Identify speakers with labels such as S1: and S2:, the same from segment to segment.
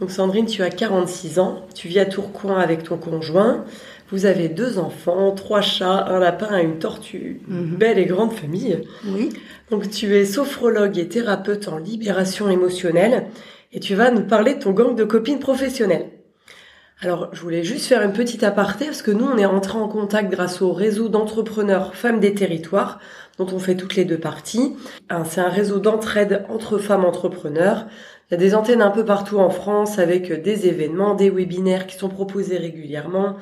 S1: Donc Sandrine, tu as 46 ans, tu vis à Tourcoing avec ton conjoint, vous avez deux enfants, trois chats, un lapin et une tortue.
S2: Mhm.
S1: Belle et grande famille.
S2: Oui.
S1: Donc tu es sophrologue et thérapeute en libération émotionnelle et tu vas nous parler de ton gang de copines professionnelles. Alors je voulais juste faire une petite aparté parce que nous on est rentrés en contact grâce au réseau d'entrepreneurs femmes des territoires dont on fait toutes les deux parties. Un- C'est un réseau d'entraide entre femmes entrepreneurs. Il y a des antennes un peu partout en France avec des événements, des webinaires qui sont proposés régulièrement,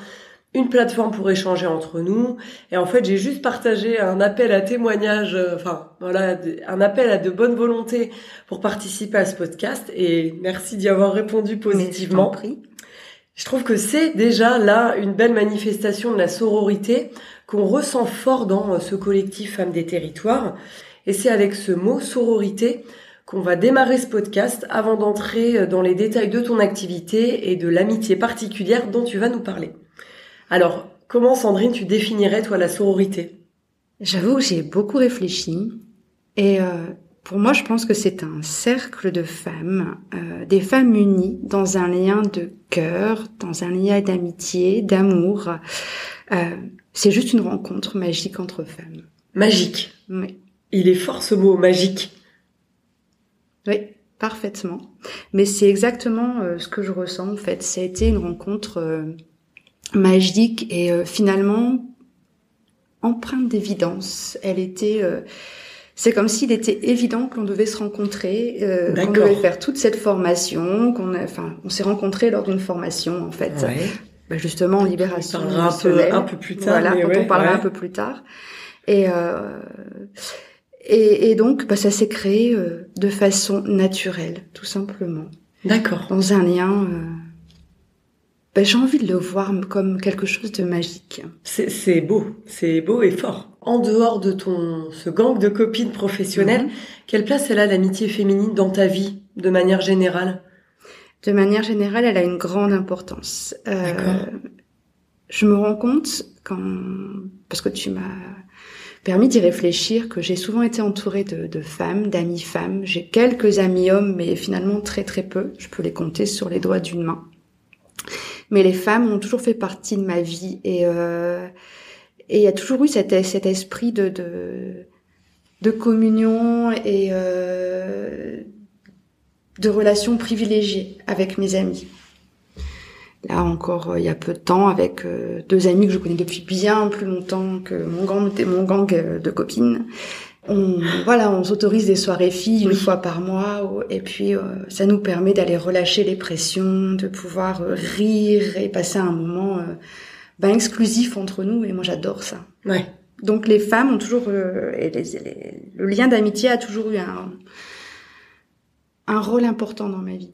S1: une plateforme pour échanger entre nous. Et en fait, j'ai juste partagé un appel à témoignage, euh, enfin voilà, un appel à de bonne volonté pour participer à ce podcast. Et merci d'y avoir répondu positivement.
S2: Mais je.
S1: Je trouve que c'est déjà là une belle manifestation de la sororité qu'on ressent fort dans euh, ce collectif Femmes des Territoires. Et c'est avec ce mot sororité qu'on va démarrer ce podcast avant d'entrer euh, dans les détails de ton activité et de l'amitié particulière dont tu vas nous parler. Alors, comment Sandrine, tu définirais toi la sororité?
S2: J'avoue que j'ai beaucoup réfléchi et euh, pour moi, je pense que c'est un cercle de femmes, euh, des femmes unies dans un lien de cœur, dans un lien d'amitié, d'amour. Euh, c'est juste une rencontre magique entre femmes.
S1: Magique.
S2: Oui,
S1: Il est fort ce mot magique.
S2: oui, parfaitement. Mais c'est exactement euh, ce que je ressens en fait. Ça a été une rencontre euh, magique et euh, finalement empreinte d'évidence. Elle était, euh, c'est comme s'il était évident qu'on devait se rencontrer, euh, qu'on devait faire toute cette formation, qu'on, a, enfin, on s'est rencontrés lors d'une formation en fait, Bah, justement en libération
S1: On parlera un peu,
S2: émotionnelle.
S1: un peu plus tard.
S2: Voilà, quand
S1: ouais,
S2: on parlera
S1: ouais.
S2: un peu plus tard. Et euh, et, et donc, bah, ça s'est créé euh, de façon naturelle, tout simplement,
S1: D'accord.
S2: dans un lien. Euh, bah, j'ai envie de le voir comme quelque chose de magique.
S1: C'est beau, c'est beau et fort. En dehors de ton ce gang de copines professionnelles,
S2: Mhm.
S1: quelle place elle a l'amitié féminine dans ta vie, de manière générale?
S2: De manière générale, elle a une grande importance. Euh, je me rends compte quand, parce que tu m'as permis d'y réfléchir, que j'ai souvent été entourée de, de femmes, d'amis femmes. J'ai quelques amis hommes, mais finalement très très peu. Je peux les compter sur les doigts d'une main. Mais les femmes ont toujours fait partie de ma vie et euh, et il y a toujours eu cet, cet esprit de, de de communion et euh, de relations privilégiées avec mes amis. Là encore, euh, il y a peu de temps, avec euh, deux amis que je connais depuis bien plus longtemps que mon gang, mon gang euh, de copines. On, voilà, on s'autorise des soirées filles une
S1: Oui.
S2: fois par mois, et puis euh, ça nous permet d'aller relâcher les pressions, de pouvoir rire et passer un moment euh, ben, exclusif entre nous. Et moi, j'adore ça.
S1: Ouais.
S2: Donc les femmes ont toujours euh, et les- les- le lien d'amitié a toujours eu un un rôle important dans ma vie.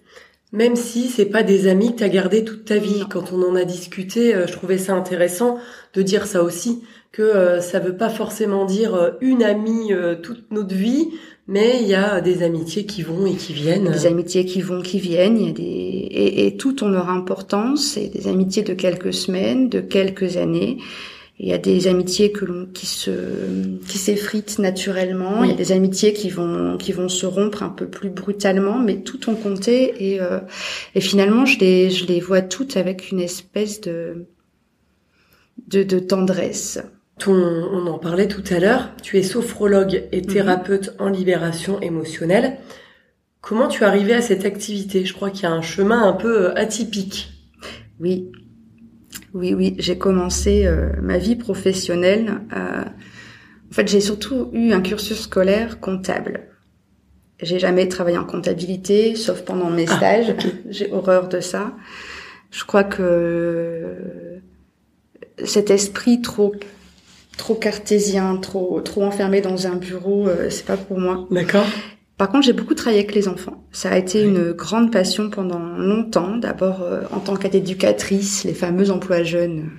S1: Même si c'est pas des amis que t'as gardé toute ta vie.
S2: Non.
S1: Quand on en a discuté, euh, je trouvais ça intéressant de dire ça aussi, que euh, ça veut pas forcément dire euh, une amie toute notre vie, mais il y a des amitiés qui vont et qui viennent.
S2: Des amitiés qui vont, qui viennent, il y a des et, et toutes ont leur importance. C'est des amitiés de quelques semaines, de quelques années. Il y a des amitiés que l'on qui se qui s'effritent naturellement.
S1: Oui.
S2: Il y a des amitiés qui vont qui vont se rompre un peu plus brutalement, mais toutes ont compté et euh, et finalement je les je les vois toutes avec une espèce de de, de tendresse.
S1: Ton, on en parlait tout à l'heure, tu es sophrologue et thérapeute en libération émotionnelle. Comment tu es arrivé à cette activité? Je crois qu'il y a un chemin un peu euh, atypique.
S2: Oui, oui, oui. J'ai commencé euh, ma vie professionnelle. euh, en fait, j'ai surtout eu un cursus scolaire comptable. J'ai jamais travaillé en comptabilité, sauf pendant mes
S1: Ah,
S2: stages. J'ai horreur de ça. Je crois que cet esprit trop trop cartésien, trop trop enfermé dans un bureau, euh, c'est pas pour moi.
S1: D'accord
S2: Par contre, j'ai beaucoup travaillé avec les enfants. Ça a été une grande passion pendant longtemps. D'abord euh, en tant qu'éducatrice, les fameux emplois jeunes,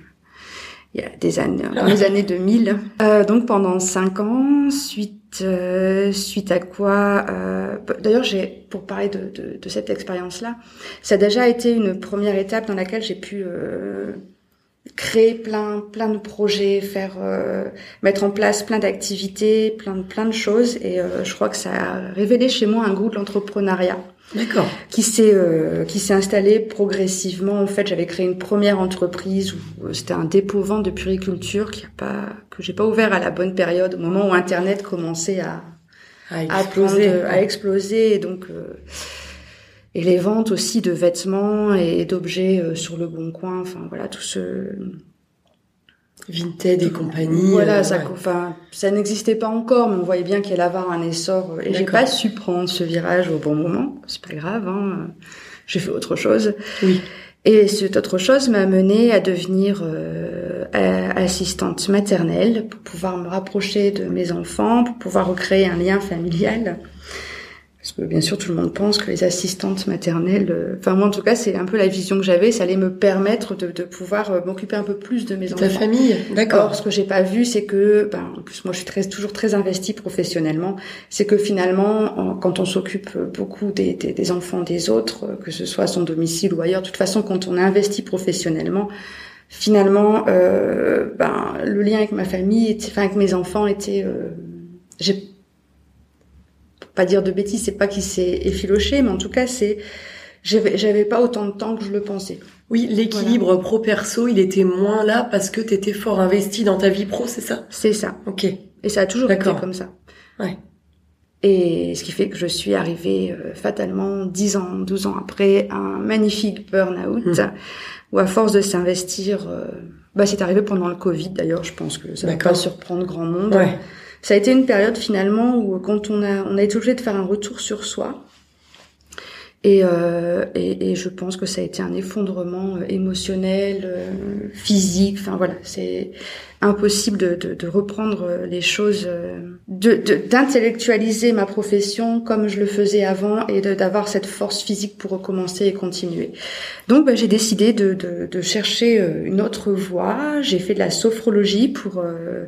S2: il y a des années, dans les années 2000. Euh, donc pendant cinq ans, suite euh, suite à quoi, euh, d'ailleurs, j'ai pour parler de, de, de cette expérience-là, ça a déjà été une première étape dans laquelle j'ai pu euh, créer plein plein de projets, faire euh, mettre en place plein d'activités, plein de plein de choses et euh, je crois que ça a révélé chez moi un goût de l'entrepreneuriat.
S1: D'accord.
S2: Qui s'est euh, qui s'est installé progressivement. En fait, j'avais créé une première entreprise où c'était un dépôt vente de puriculture qui a pas que j'ai pas ouvert à la bonne période au moment où internet commençait à
S1: à exploser,
S2: à, à exploser et donc et les ventes aussi de vêtements et d'objets euh, sur le bon coin enfin voilà tout ce
S1: Vinted et compagnie
S2: voilà ça enfin ça n'existait pas encore mais on voyait bien qu'il allait avoir un essor. Et j'ai pas su prendre ce virage au bon moment. C'est pas grave hein. J'ai fait autre chose.
S1: Oui.
S2: Et cette autre chose m'a mené à devenir euh, assistante maternelle pour pouvoir me rapprocher de mes enfants, pour pouvoir recréer un lien familial. Parce que bien sûr, tout le monde pense que les assistantes maternelles, euh, enfin moi en tout cas, c'est un peu la vision que j'avais, ça allait me permettre de, de pouvoir euh, m'occuper un peu plus de mes enfants.
S1: Ta famille, d'accord.
S2: Ce que j'ai pas vu, c'est que, ben, en plus moi je suis très, toujours très investie professionnellement, c'est que finalement, quand on s'occupe beaucoup des, des, des, enfants des autres, que ce soit à son domicile ou ailleurs, de toute façon, quand on investit professionnellement, finalement, euh, ben, le lien avec ma famille, était, enfin avec mes enfants était, euh, j'ai pas dire de bêtises, c'est pas qu'il s'est effiloché, mais en tout cas, c'est j'avais, pas autant de temps que je le pensais.
S1: Oui, l'équilibre voilà. pro-perso, il était moins là parce que tu étais fort investi dans ta vie pro, c'est ça?
S2: C'est ça.
S1: Ok.
S2: Et ça a toujours été comme ça.
S1: Ouais.
S2: Et ce qui fait que je suis arrivée euh, fatalement 10 ans, 12 ans après un magnifique burn-out mmh. où à force de s'investir, euh, bah c'est arrivé pendant le Covid d'ailleurs, je pense que ça va pas surprendre grand monde.
S1: Ouais
S2: ça a été une période finalement où quand on a on a été obligé de faire un retour sur soi et, euh, et, et je pense que ça a été un effondrement émotionnel, euh, physique. Enfin voilà, c'est impossible de, de, de, reprendre les choses, de d'intellectualiser ma profession comme je le faisais avant et d'avoir cette force physique pour recommencer et continuer. Donc bah, j'ai décidé de, de, de, chercher une autre voie. J'ai fait de la sophrologie pour euh,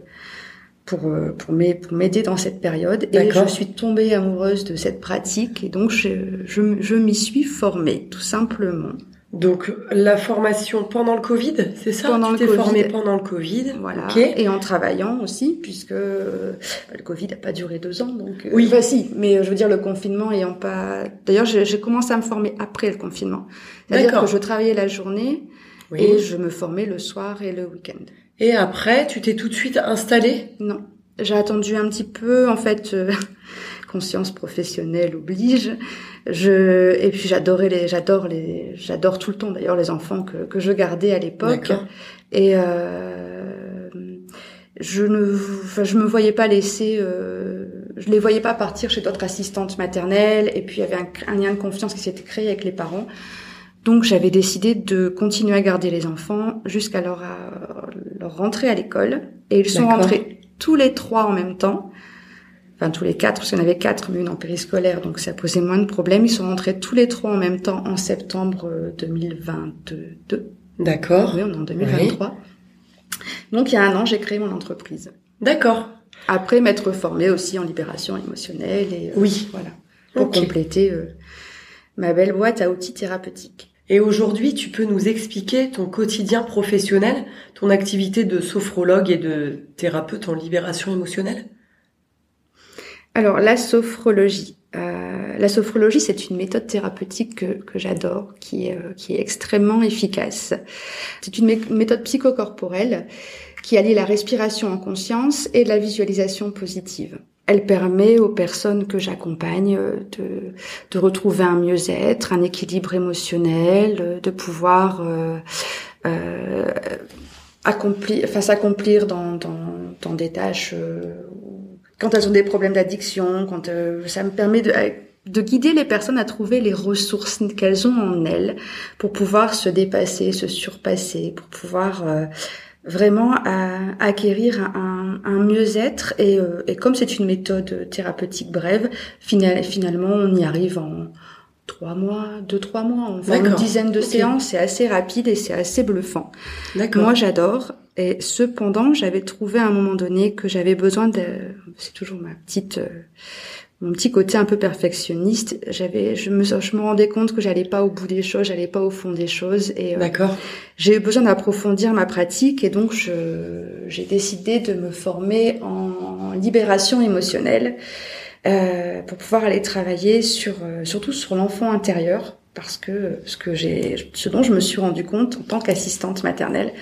S2: pour pour m'aider dans cette période et je suis tombée amoureuse de cette pratique et donc je je, je m'y suis formée tout simplement.
S1: Donc la formation pendant le Covid, c'est ça?
S2: Pendant
S1: tu
S2: Covid.
S1: formée pendant le Covid,
S2: voilà.
S1: Okay.
S2: Et en travaillant aussi, puisque euh, le Covid n'a pas duré deux ans, donc euh,
S1: oui,
S2: bah si. Mais euh, je veux dire le confinement ayant pas. D'ailleurs, j'ai commencé à me former après le confinement. C'est-à-dire que je travaillais la journée oui. et je me formais le soir et le week-end.
S1: Et après, tu t'es tout de suite installée?
S2: Non, j'ai attendu un petit peu. En fait, euh, conscience professionnelle oblige. Je et puis j'adorais les, j'adore les, j'adore tout le temps d'ailleurs les enfants que que je gardais à l'époque. Et euh, je ne, enfin, je me voyais pas laisser, euh, je les voyais pas partir chez d'autres assistantes maternelles. Et puis il y avait un, un lien de confiance qui s'était créé avec les parents. Donc j'avais décidé de continuer à garder les enfants jusqu'à leur, leur rentrée à l'école. Et ils sont rentrés tous les trois en même temps. Enfin tous les quatre, parce qu'il y en avait quatre, mais une en périscolaire, donc ça posait moins de problèmes. Ils sont rentrés tous les trois en même temps en septembre 2022.
S1: D'accord.
S2: Oui, on est en 2023. Oui. Donc il y a un an, j'ai créé mon entreprise.
S1: D'accord.
S2: Après m'être formée aussi en libération émotionnelle et euh,
S1: oui,
S2: voilà, pour okay. compléter euh, ma belle boîte à outils thérapeutiques.
S1: Et aujourd'hui, tu peux nous expliquer ton quotidien professionnel, ton activité de sophrologue et de thérapeute en libération émotionnelle?
S2: Alors, la sophrologie. Euh, la sophrologie, c'est une méthode thérapeutique que, j'adore, qui est, euh, qui est extrêmement efficace. C'est une mé méthode psychocorporelle qui allie la respiration en conscience et la visualisation positive. Elle permet aux personnes que j'accompagne de, de, retrouver un mieux-être, un équilibre émotionnel, de pouvoir euh, euh, accomplir, s'accomplir dans, des tâches euh, quand elles ont des problèmes d'addiction, euh, ça me permet de de guider les personnes à trouver les ressources qu'elles ont en elles pour pouvoir se dépasser, se surpasser, pour pouvoir euh, vraiment acquérir un, un, un mieux-être et, euh, et comme c'est une méthode thérapeutique brève, finalement on y arrive en trois mois, deux trois mois, enfin une dizaine de séances, c'est assez rapide et c'est assez bluffant. Moi j'adore. Et cependant j'avais trouvé à un moment donné que j'avais besoin de, c'est toujours ma petite euh, mon petit côté un peu perfectionniste, j'avais, je me, je me rendais compte que j'allais pas au bout des choses, j'allais pas au fond des choses, et
S1: euh, d'accord.
S2: J'ai eu besoin d'approfondir ma pratique, et donc je, j'ai décidé de me former en libération émotionnelle euh, pour pouvoir aller travailler sur, euh, surtout sur l'enfant intérieur, parce que ce que j'ai, ce dont je me suis rendu compte en tant qu'assistante maternelle,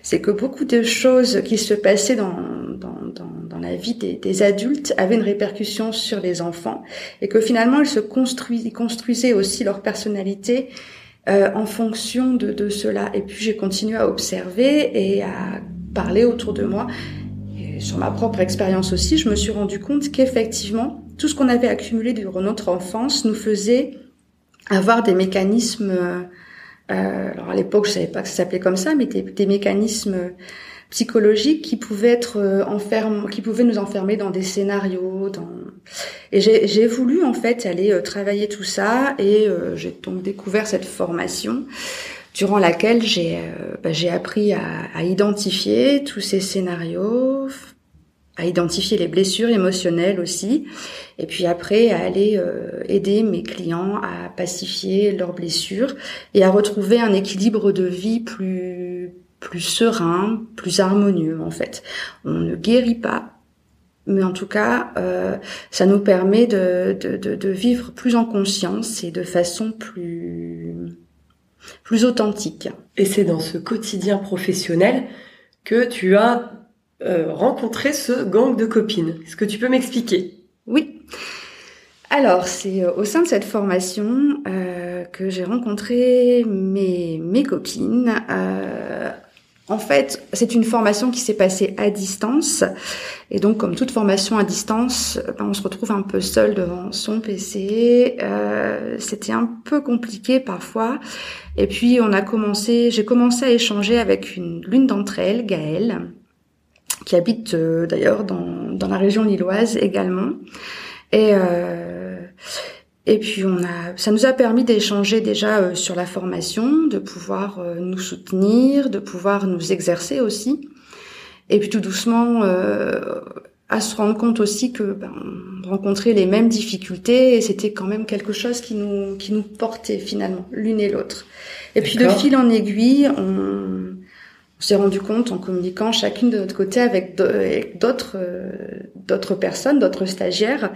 S2: c'est que beaucoup de choses qui se passaient dans, dans, dans, dans la vie des, des, adultes avaient une répercussion sur les enfants et que finalement ils se construisaient, construisaient aussi leur personnalité euh, en fonction de, de cela. Et puis j'ai continué à observer et à parler autour de moi. Et sur ma propre expérience aussi, je me suis rendu compte qu'effectivement, tout ce qu'on avait accumulé durant notre enfance nous faisait avoir des mécanismes. Euh, alors à l'époque, je savais pas que ça s'appelait comme ça, mais des, mécanismes psychologiques qui pouvaient être euh, qui pouvaient nous enfermer dans des scénarios. Dans... Et j'ai voulu en fait aller euh, travailler tout ça, et euh, j'ai donc découvert cette formation durant laquelle j'ai bah, j'ai appris à, à identifier tous ces scénarios, à identifier les blessures émotionnelles aussi, et puis après à aller euh, aider mes clients à pacifier leurs blessures et à retrouver un équilibre de vie plus plus serein, plus harmonieux en fait. On ne guérit pas, mais en tout cas, euh, ça nous permet de, de, de, de, vivre plus en conscience et de façon plus plus authentique.
S1: Et c'est dans ce quotidien professionnel que tu as euh, ce gang de copines. Est-ce que tu peux m'expliquer?
S2: Oui. Alors, c'est euh, au sein de cette formation euh, que j'ai rencontré mes, mes copines. Euh, en fait, c'est une formation qui s'est passée à distance. Et donc, comme toute formation à distance, ben, on se retrouve un peu seul devant son PC. Euh, C'était un peu compliqué parfois. Et puis, on a commencé, j'ai commencé à échanger avec une l'une d'entre elles, Gaëlle, qui habite euh, d'ailleurs dans, dans la région lilloise également. Et euh, et puis on a, ça nous a permis d'échanger déjà euh, sur la formation, de pouvoir nous soutenir, de pouvoir nous exercer aussi. Et puis tout doucement, à se rendre compte aussi que ben, on rencontrait les mêmes difficultés et c'était quand même quelque chose qui nous qui nous portait finalement l'une et l'autre. Et puis de fil en aiguille, on on s'est rendu compte en communiquant chacune de notre côté avec d'autres euh, d'autres personnes, d'autres stagiaires,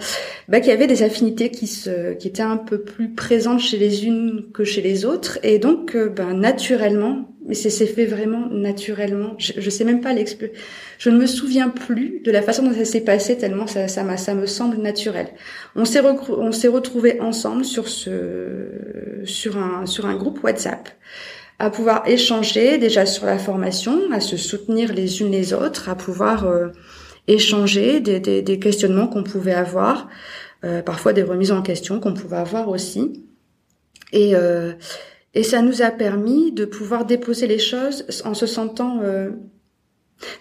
S2: bah, qu'il y avait des affinités qui se qui étaient un peu plus présentes chez les unes que chez les autres et donc euh, bah, naturellement, mais c'est fait vraiment naturellement. Je, je sais même pas l'expliquer. Je ne me souviens plus de la façon dont ça s'est passé tellement ça ça, ça me semble naturel. On s'est on retrouvés ensemble sur ce sur un sur un groupe WhatsApp à pouvoir échanger déjà sur la formation, à se soutenir les unes les autres, à pouvoir euh, échanger des, des, des questionnements qu'on pouvait avoir, euh, parfois des remises en question qu'on pouvait avoir aussi. Et, euh, et ça nous a permis de pouvoir déposer les choses en se sentant euh,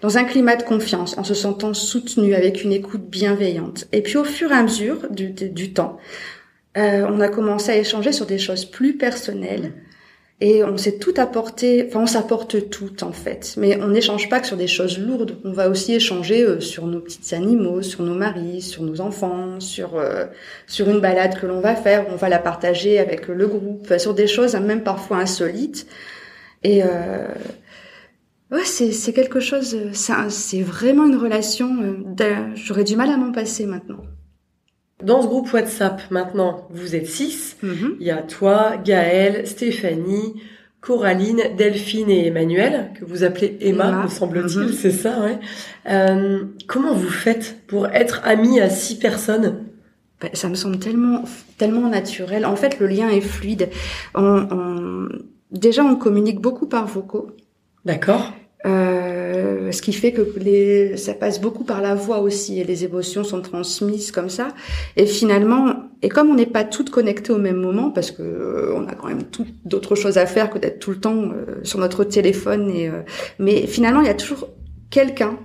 S2: dans un climat de confiance, en se sentant soutenu avec une écoute bienveillante. Et puis au fur et à mesure du, du, du temps, euh, on a commencé à échanger sur des choses plus personnelles et on s'est tout apporté, enfin on s'apporte tout en fait, mais on n'échange pas que sur des choses lourdes. On va aussi échanger euh, sur nos petits animaux, sur nos maris, sur nos enfants, sur euh, sur une balade que l'on va faire. On va la partager avec le groupe, sur des choses hein, même parfois insolites. Et euh, ouais, c'est c'est quelque chose. C'est vraiment une relation. J'aurais du mal à m'en passer maintenant.
S1: Dans ce groupe WhatsApp, maintenant, vous êtes six. Mhm. Il y a toi, Gaëlle, Stéphanie, Coraline, Delphine et Emmanuel, que vous appelez Emma, me semble-t-il, mhm. c'est ça, ouais. Euh, comment vous faites pour être amis à six personnes
S2: ben, Ça me semble tellement, tellement naturel. En fait, le lien est fluide. On, on... Déjà, on communique beaucoup par vocaux.
S1: D'accord.
S2: Euh, ce qui fait que les, ça passe beaucoup par la voix aussi et les émotions sont transmises comme ça. Et finalement, et comme on n'est pas toutes connectées au même moment, parce que euh, on a quand même d'autres choses à faire que d'être tout le temps euh, sur notre téléphone, et, mais finalement il y a toujours quelqu'un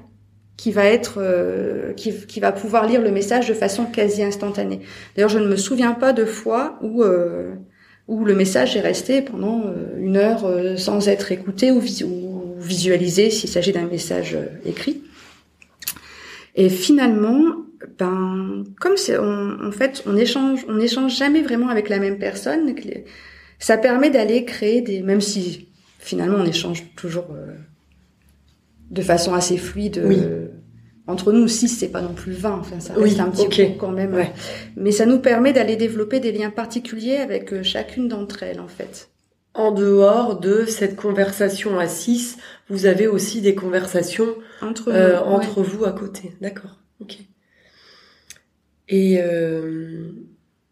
S2: qui va être euh, qui, qui, va pouvoir lire le message de façon quasi instantanée. D'ailleurs, je ne me souviens pas de fois où euh, où le message est resté pendant euh, une heure sans être écouté ou, ou visualisé s'il s'agit d'un message écrit. Et finalement, ben comme c'est en fait on échange on échange jamais vraiment avec la même personne, ça permet d'aller créer des même si finalement on échange toujours de façon assez fluide. Euh, entre nous, si c'est pas non plus 20, enfin ça reste un petit peu quand même. Mais ça nous permet d'aller développer des liens particuliers avec euh, chacune d'entre elles en fait.
S1: En dehors de cette conversation à 6, vous avez aussi des conversations entre, euh, entre vous à côté. D'accord. Ok. Et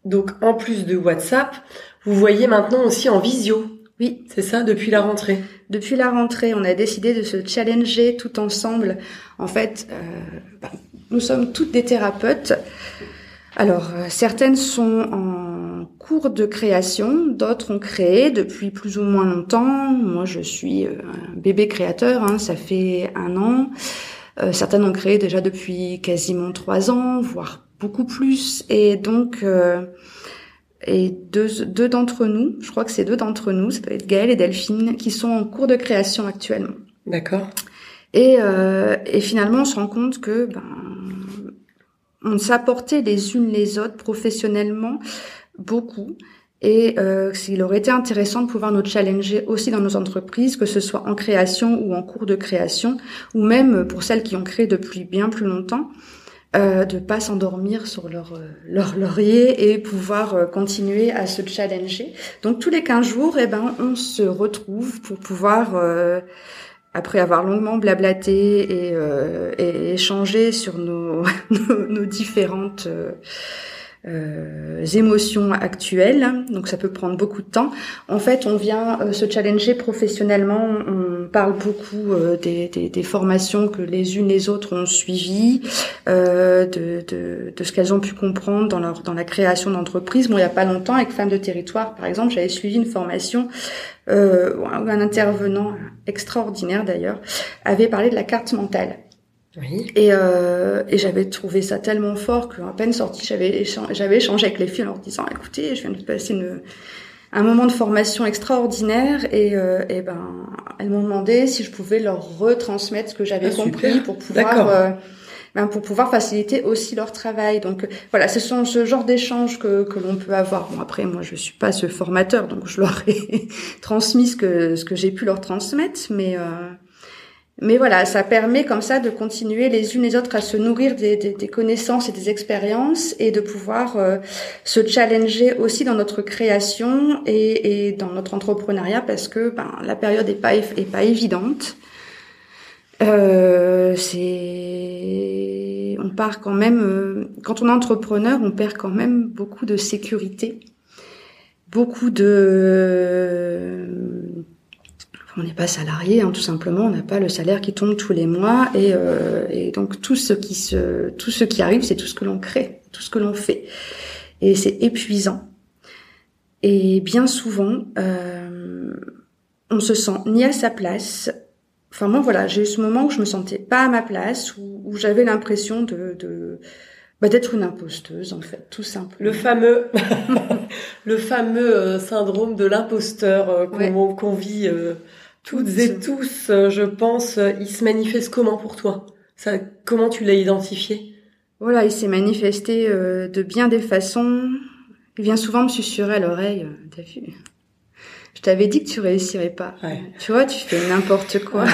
S1: donc en plus de WhatsApp, vous voyez maintenant aussi en visio.
S2: Oui.
S1: C'est ça, depuis la rentrée.
S2: Depuis la rentrée, on a décidé de se challenger tout ensemble. En fait, euh, bah, nous sommes toutes des thérapeutes. Alors, euh, certaines sont en cours de création, d'autres ont créé depuis plus ou moins longtemps. Moi, je suis euh, un bébé créateur, hein, ça fait un an. certaines ont créé déjà depuis quasiment trois ans, voire beaucoup plus. Et donc, et deux, deux d'entre nous, je crois que c'est deux d'entre nous, ça peut être Gaëlle et Delphine, qui sont en cours de création actuellement.
S1: D'accord.
S2: Et, euh, et finalement, on se rend compte que ben, on s'apportait les unes les autres professionnellement beaucoup. Et euh, il aurait été intéressant de pouvoir nous challenger aussi dans nos entreprises, que ce soit en création ou en cours de création, ou même pour celles qui ont créé depuis bien plus longtemps, euh, de pas s'endormir sur leur, euh, leur laurier et pouvoir euh, continuer à se challenger. Donc tous les 15 jours, eh ben, on se retrouve pour pouvoir, euh, après avoir longuement blablaté et, et échangé sur nos, nos, nos différentes euh, émotions actuelles, donc ça peut prendre beaucoup de temps. En fait, on vient euh, se challenger professionnellement. On parle beaucoup euh, des, formations que les unes les autres ont suivies, euh, de, de, ce qu'elles ont pu comprendre dans la création d'entreprise. Bon, il y a pas longtemps, avec Femmes de Territoire, par exemple, j'avais suivi une formation où un intervenant extraordinaire d'ailleurs avait parlé de la carte mentale. Et, euh, et j'avais trouvé ça tellement fort qu'à peine sorti, j'avais j'avais échangé avec les filles en leur disant "Écoutez, je viens de passer une, un moment de formation extraordinaire et, euh, et ben elles m'ont demandé si je pouvais leur retransmettre ce que j'avais ah, compris pour pouvoir euh, ben, pour pouvoir faciliter aussi leur travail. Donc voilà, ce sont ce genre d'échanges que, que l'on peut avoir. Bon après moi je suis pas ce formateur donc je leur ai transmis ce que ce que j'ai pu leur transmettre mais euh, mais voilà, ça permet comme ça de continuer les unes les autres à se nourrir des, connaissances et des expériences et de pouvoir euh, se challenger aussi dans notre création et, dans notre entrepreneuriat parce que ben, la période est pas est pas évidente. Euh, on part quand même euh, quand on est entrepreneur, on perd quand même beaucoup de sécurité, beaucoup de on n'est pas salarié, hein, tout simplement, on n'a pas le salaire qui tombe tous les mois, et, euh, et donc tout ce qui se, tout ce qui arrive, c'est tout ce que l'on crée, tout ce que l'on fait, et c'est épuisant. Et bien souvent, euh, on se sent ni à sa place. Enfin moi voilà, j'ai eu ce moment où je me sentais pas à ma place, où, où j'avais l'impression de, de bah, d'être une imposteuse en fait, tout simplement.
S1: Le fameux, le fameux euh, syndrome de l'imposteur euh, qu'on vit euh, toutes et tous, euh, je pense, euh, il se manifeste comment pour toi? Ça, comment tu l'as identifié?
S2: Voilà, il s'est manifesté euh, de bien des façons. Il vient souvent me susurrer à l'oreille. T'as vu? Je t'avais dit que tu réussirais pas. Tu vois, tu fais n'importe quoi.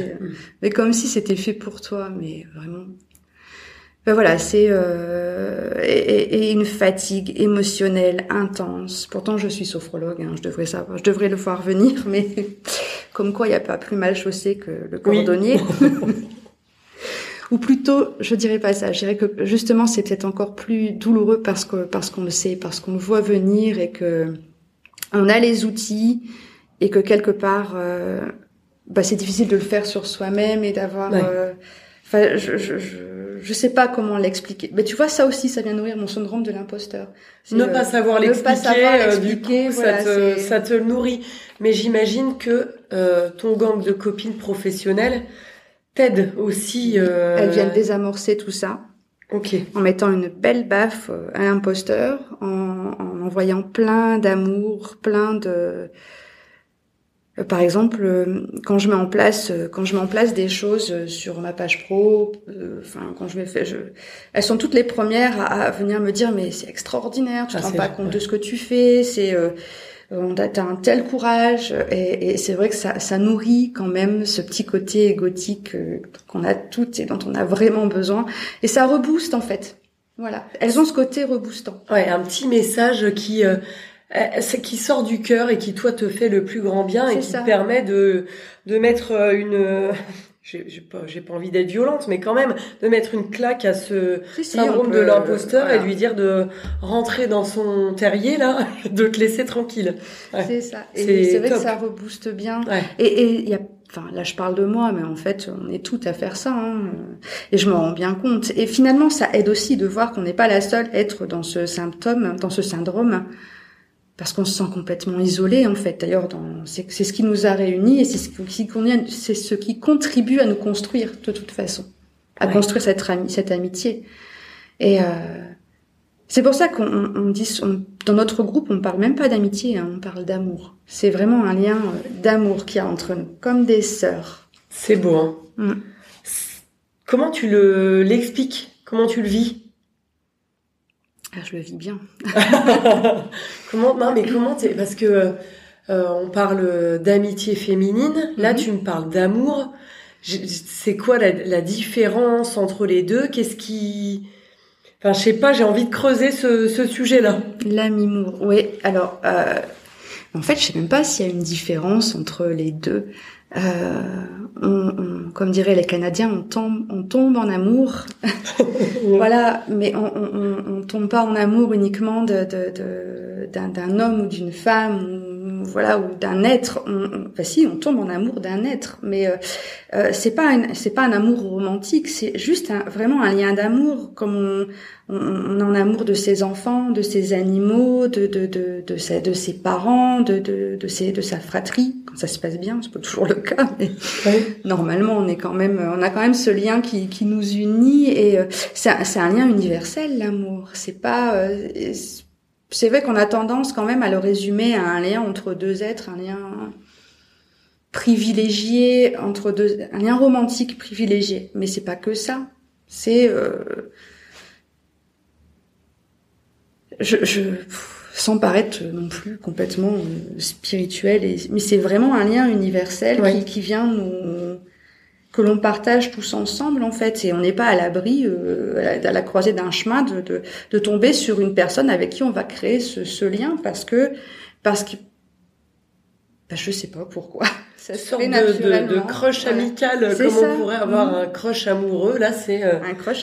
S2: mais comme si c'était fait pour toi, mais vraiment. Ben voilà, c'est euh, et, et, une fatigue émotionnelle intense. Pourtant, je suis sophrologue, hein, je devrais savoir, je devrais le voir venir, mais comme quoi il n'y a pas plus mal chaussé que le cordonnier. Ou plutôt, je dirais pas ça. Je dirais que justement, c'est peut-être encore plus douloureux parce que parce qu'on le sait, parce qu'on le voit venir et que on a les outils et que quelque part, euh, bah, c'est difficile de le faire sur soi-même et d'avoir. Euh, enfin, je, je, je, je, sais pas comment l'expliquer. Mais tu vois, ça aussi, ça vient nourrir mon syndrome de l'imposteur.
S1: Ne, pas savoir l'expliquer, du coup, ça, te, ça te nourrit. Mais j'imagine que euh, ton gang de copines professionnelles t'aident aussi. Euh...
S2: Elles viennent désamorcer tout ça.
S1: Ok.
S2: En mettant une belle baffe à l'imposteur, en, en envoyant plein d'amour, plein de euh, par exemple, euh, quand je mets en place, euh, quand je mets en place des choses sur ma page pro, enfin quand je me fais, je, elles sont toutes les premières à, venir me dire mais c'est extraordinaire, tu te ah, rends pas compte de ce que tu fais, c'est on a un tel courage et, et c'est vrai que ça, ça nourrit quand même ce petit côté égotique qu'on a toutes et dont on a vraiment besoin et ça rebooste en fait. Voilà, elles ont ce côté reboostant.
S1: Ouais, un petit message qui euh, c'est qui sort du cœur et qui toi te fait le plus grand bien et qui te permet de de mettre euh, une j'ai pas j'ai pas envie d'être violente mais quand même de mettre une claque à ce syndrome de l'imposteur et lui dire de rentrer dans son terrier là de te laisser tranquille.
S2: C'est ça. Et c'est vrai que ça rebooste bien. Et il y a Enfin, là, je parle de moi, mais en fait, on est tout à faire ça, hein. et je me rends bien compte. Et finalement, ça aide aussi de voir qu'on n'est pas la seule à être dans ce symptôme, dans ce syndrome parce qu'on se sent complètement isolé en fait. D'ailleurs, c'est ce qui nous a réunis et c'est ce qui c'est ce qui contribue à nous construire de toute façon, à construire cette, cette amitié. Et euh, c'est pour ça qu'on dit dans notre groupe, on parle même pas d'amitié, hein, on parle d'amour. C'est vraiment un lien euh, d'amour qu'il y a entre nous, comme des sœurs.
S1: C'est beau. Hein mm. Comment tu le l'expliques? Comment tu le vis?
S2: Ah, je le vis bien.
S1: comment Non, mais comment t'es Parce que euh, on parle d'amitié féminine. Là, mhm. tu me parles d'amour. C'est quoi la, la, différence entre les deux? Qu'est-ce qui Enfin, je sais pas. J'ai envie de creuser ce, ce sujet-là.
S2: L'amimour. Oui. Alors, euh, en fait, je sais même pas s'il y a une différence entre les deux. Euh, on, on, comme diraient les Canadiens, on tombe, on tombe en amour. voilà, mais on, on, on, tombe pas en amour uniquement de, de, d'un, d'un homme ou d'une femme, voilà, ou d'un être. On, bah si, on tombe en amour d'un être, mais euh, euh c'est pas, c'est pas un amour romantique, c'est juste un, vraiment un lien d'amour, comme on, on, en amour de ses enfants, de ses animaux, de de de de, ses, de ses parents, de de de, ses, de sa fratrie. Quand ça se passe bien, c'est pas toujours le cas, mais normalement on est quand même, on a quand même ce lien qui qui nous unit et euh, c'est c'est un lien universel l'amour. C'est pas euh, c'est vrai qu'on a tendance quand même à le résumer à un lien entre deux êtres, un lien privilégié entre deux, un lien romantique privilégié. Mais c'est pas que ça. C'est euh, je, je, sans paraître non plus complètement euh, spirituel, et, mais c'est vraiment un lien universel qui, qui, vient nous que l'on partage tous ensemble en fait, et on n'est pas à l'abri euh, à la croisée d'un chemin de, de, tomber sur une personne avec qui on va créer ce, lien parce que parce que bah, je sais pas pourquoi
S1: ça se sorte de, de, de, crush amical comme on pourrait avoir mmh. un crush amoureux. Là c'est euh,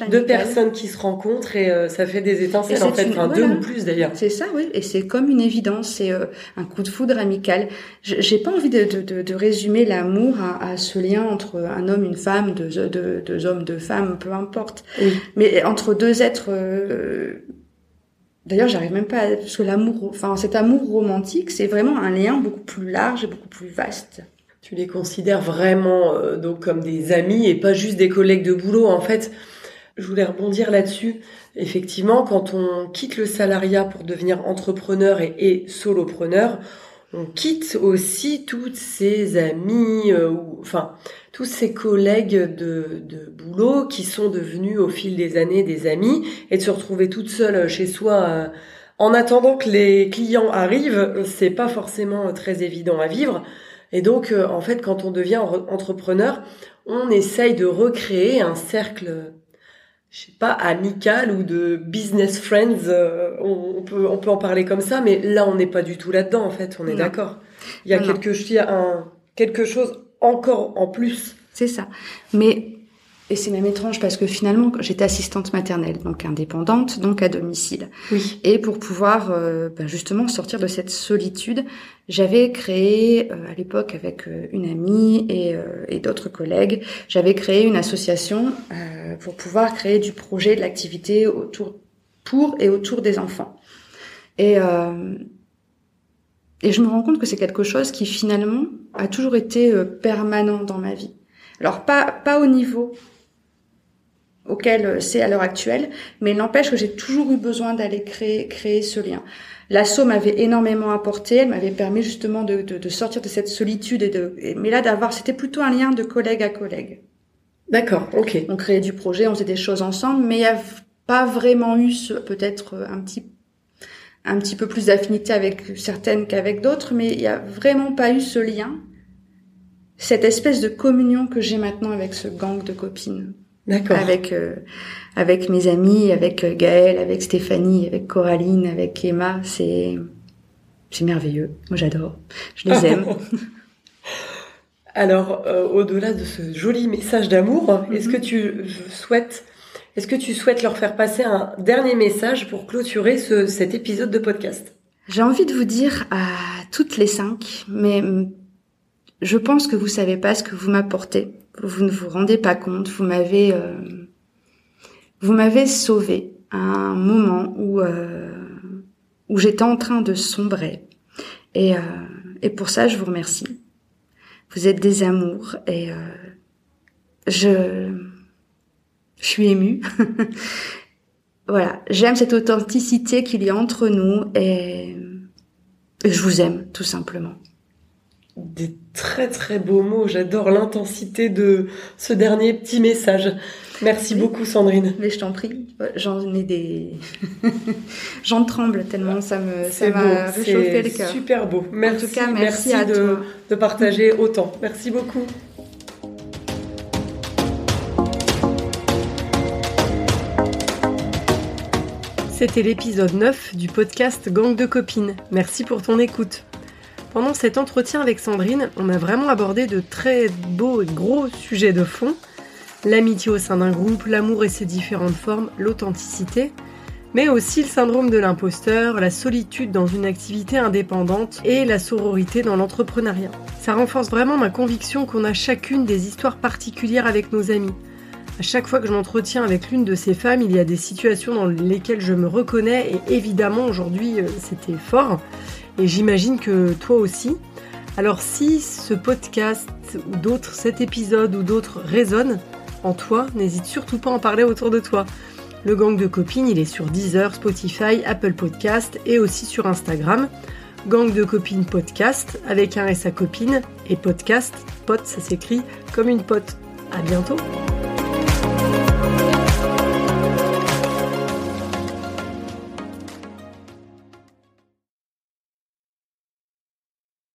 S1: deux personnes qui se rencontrent et euh, ça fait des étincelles en fait. enfin deux ou plus d'ailleurs.
S2: C'est ça oui. Et c'est comme une évidence. C'est euh, un coup de foudre amical. J'ai pas envie de, de, de résumer l'amour à, à, ce lien entre un homme une femme deux, deux, deux hommes deux femmes peu importe. Mais entre deux êtres D'ailleurs, j'arrive même pas à... parce que l'amour, enfin cet amour romantique, c'est vraiment un lien beaucoup plus large et beaucoup plus vaste
S1: tu les considères vraiment euh, donc comme des amis et pas juste des collègues de boulot. En fait, je voulais rebondir là-dessus. Effectivement, quand on quitte le salariat pour devenir entrepreneur et, solopreneur, on quitte aussi toutes ses amis, euh, ou, enfin tous ses collègues de, de, boulot qui sont devenus au fil des années des amis et de se retrouver toute seule chez soi. Euh, en attendant que les clients arrivent, c'est pas forcément très évident à vivre. Et donc, euh, en fait, quand on devient entrepreneur, on essaye de recréer un cercle, je sais pas, amical ou de business friends. Euh, on, peut, on peut en parler comme ça, mais là, on n'est pas du tout là-dedans, en fait. On est d'accord. Il y a quelque, il y a un, quelque chose encore en plus.
S2: C'est ça. Mais et c'est même étrange parce que finalement, j'étais assistante maternelle, donc indépendante, donc à domicile.
S1: Oui.
S2: Et pour pouvoir euh, ben justement sortir de cette solitude, j'avais créé euh, à l'époque avec euh, une amie et, et d'autres collègues, j'avais créé une association pour pouvoir créer du projet, de l'activité autour pour et autour des enfants. Et et je me rends compte que c'est quelque chose qui finalement a toujours été permanent dans ma vie Alors pas pas au niveau auquel c'est à l'heure actuelle, mais il n'empêche que j'ai toujours eu besoin d'aller créer créer ce lien. L'assaut m'avait énormément apporté, elle m'avait permis justement de, de, de, sortir de cette solitude et de, mais là d'avoir, c'était plutôt un lien de collègue à collègue.
S1: D'accord, ok.
S2: On créait du projet, on faisait des choses ensemble, mais il n'y a pas vraiment eu peut-être un petit, un petit peu plus d'affinité avec certaines qu'avec d'autres, mais il n'y a vraiment pas eu ce lien, cette espèce de communion que j'ai maintenant avec ce gang de copines.
S1: D'accord.
S2: Avec euh, avec mes amis, avec euh, Gaëlle, avec Stéphanie, avec Coraline, avec Emma, c'est c'est merveilleux. Moi j'adore. Je les aime.
S1: Alors euh, au-delà de ce joli message d'amour, est-ce que tu souhaites est-ce que tu souhaites leur faire passer un dernier message pour clôturer ce, cet épisode de podcast?
S2: J'ai envie de vous dire à toutes les cinq, mais je pense que vous savez pas ce que vous m'apportez vous ne vous rendez pas compte, vous m'avez euh, vous m'avez sauvé à un moment où euh, où j'étais en train de sombrer et euh, et pour ça je vous remercie. Vous êtes des amours et euh, je je suis émue. voilà, j'aime cette authenticité qu'il y a entre nous et, je vous aime tout simplement
S1: très très beaux mots. J'adore l'intensité de ce dernier petit message. Merci beaucoup Sandrine.
S2: Mais je t'en prie. J'en ai des, j'en tremble tellement ça me ça m'a réchauffé le cœur.
S1: Super beau. Merci. En tout cas, merci, à de, de partager autant. Merci beaucoup. C'était l'épisode 9 du podcast Gang de copines. Merci pour ton écoute. Pendant cet entretien avec Sandrine, on a vraiment abordé de très beaux et gros sujets de fond. L'amitié au sein d'un groupe, l'amour et ses différentes formes, l'authenticité, mais aussi le syndrome de l'imposteur, la solitude dans une activité indépendante et la sororité dans l'entrepreneuriat. Ça renforce vraiment ma conviction qu'on a chacune des histoires particulières avec nos amis. À chaque fois que je m'entretiens avec l'une de ces femmes, il y a des situations dans lesquelles je me reconnais et évidemment aujourd'hui euh, c'était fort et j'imagine que toi aussi. Alors si ce podcast ou d'autres, cet épisode ou d'autres résonnent en toi, n'hésite surtout pas à en parler autour de toi. Le gang de copines, il est sur Deezer, Spotify, Apple Podcast et aussi sur Instagram. Gang de copines podcast avec un S à copine et podcast, pote ça s'écrit comme une pote. À bientôt. Yeah.